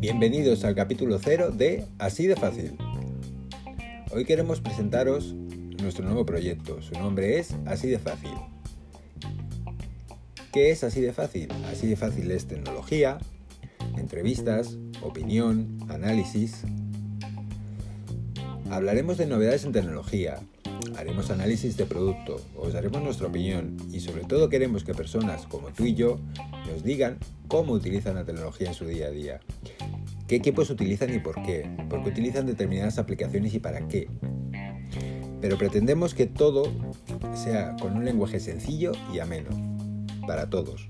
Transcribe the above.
Bienvenidos al capítulo 0 de Así de Fácil. Hoy queremos presentaros nuestro nuevo proyecto. Su nombre es Así de Fácil. ¿Qué es Así de Fácil? Así de Fácil es tecnología, entrevistas, opinión, análisis. Hablaremos de novedades en tecnología, haremos análisis de producto, os daremos nuestra opinión y sobre todo queremos que personas como tú y yo nos digan cómo utilizan la tecnología en su día a día, qué equipos utilizan y por qué, por qué utilizan determinadas aplicaciones y para qué. Pero pretendemos que todo sea con un lenguaje sencillo y ameno, para todos.